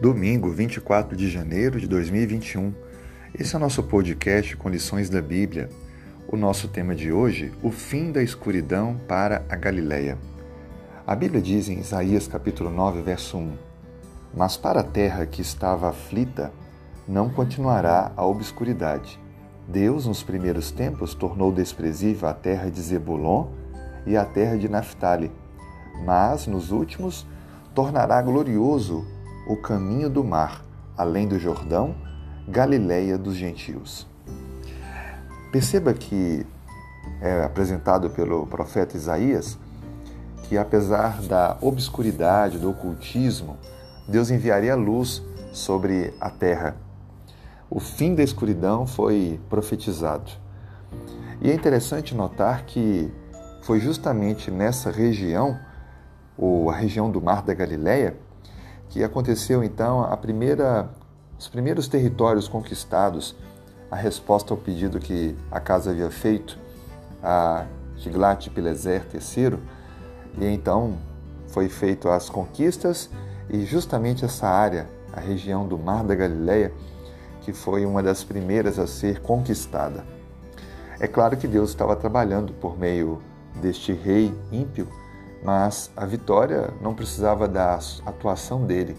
Domingo, 24 de janeiro de 2021. Esse é o nosso podcast com lições da Bíblia. O nosso tema de hoje, o fim da escuridão para a Galileia. A Bíblia diz em Isaías capítulo 9, verso 1: Mas para a terra que estava aflita, não continuará a obscuridade. Deus, nos primeiros tempos, tornou desprezível a terra de Zebulon e a terra de Naphtali, mas nos últimos tornará glorioso o caminho do mar, além do Jordão, Galileia dos gentios. Perceba que é apresentado pelo profeta Isaías que apesar da obscuridade, do ocultismo, Deus enviaria luz sobre a terra. O fim da escuridão foi profetizado. E é interessante notar que foi justamente nessa região ou a região do Mar da Galileia, que aconteceu então a primeira, os primeiros territórios conquistados, a resposta ao pedido que a casa havia feito a Tiglat-Pileser III, e então foi feito as conquistas e justamente essa área, a região do Mar da Galileia, que foi uma das primeiras a ser conquistada. É claro que Deus estava trabalhando por meio deste rei ímpio mas a vitória não precisava da atuação dele.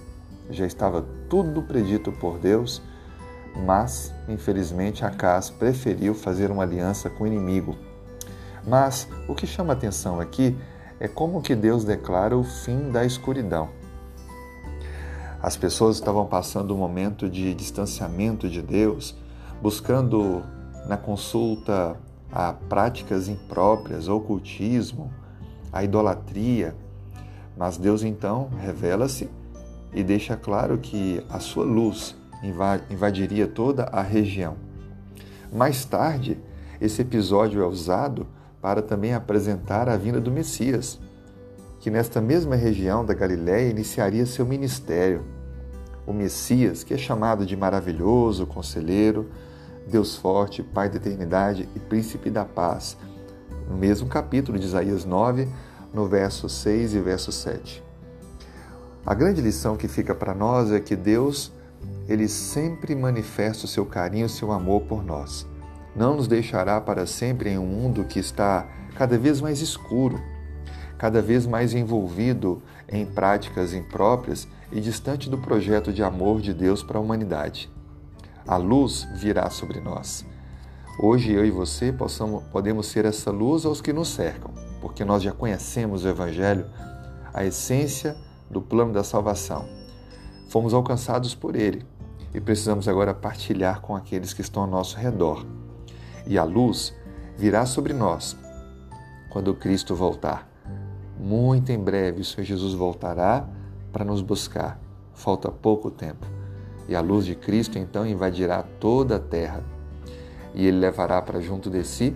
Já estava tudo predito por Deus, mas infelizmente Acas preferiu fazer uma aliança com o inimigo. Mas o que chama atenção aqui é como que Deus declara o fim da escuridão. As pessoas estavam passando um momento de distanciamento de Deus, buscando na consulta a práticas impróprias, ocultismo, a idolatria, mas Deus então revela-se e deixa claro que a sua luz invadiria toda a região. Mais tarde, esse episódio é usado para também apresentar a vinda do Messias, que nesta mesma região da Galiléia iniciaria seu ministério. O Messias, que é chamado de maravilhoso, conselheiro, Deus forte, Pai da eternidade e príncipe da paz, no mesmo capítulo de Isaías 9, no verso 6 e verso 7. A grande lição que fica para nós é que Deus, ele sempre manifesta o seu carinho, o seu amor por nós. Não nos deixará para sempre em um mundo que está cada vez mais escuro, cada vez mais envolvido em práticas impróprias e distante do projeto de amor de Deus para a humanidade. A luz virá sobre nós. Hoje eu e você possamos, podemos ser essa luz aos que nos cercam, porque nós já conhecemos o Evangelho, a essência do plano da salvação. Fomos alcançados por Ele e precisamos agora partilhar com aqueles que estão ao nosso redor. E a luz virá sobre nós quando Cristo voltar. Muito em breve o Senhor Jesus voltará para nos buscar. Falta pouco tempo. E a luz de Cristo então invadirá toda a terra e ele levará para junto de si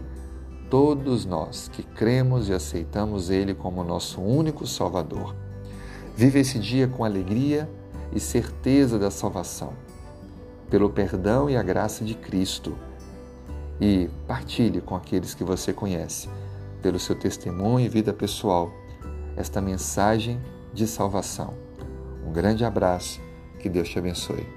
todos nós que cremos e aceitamos Ele como nosso único Salvador. Vive esse dia com alegria e certeza da salvação, pelo perdão e a graça de Cristo. E partilhe com aqueles que você conhece, pelo seu testemunho e vida pessoal, esta mensagem de salvação. Um grande abraço, que Deus te abençoe.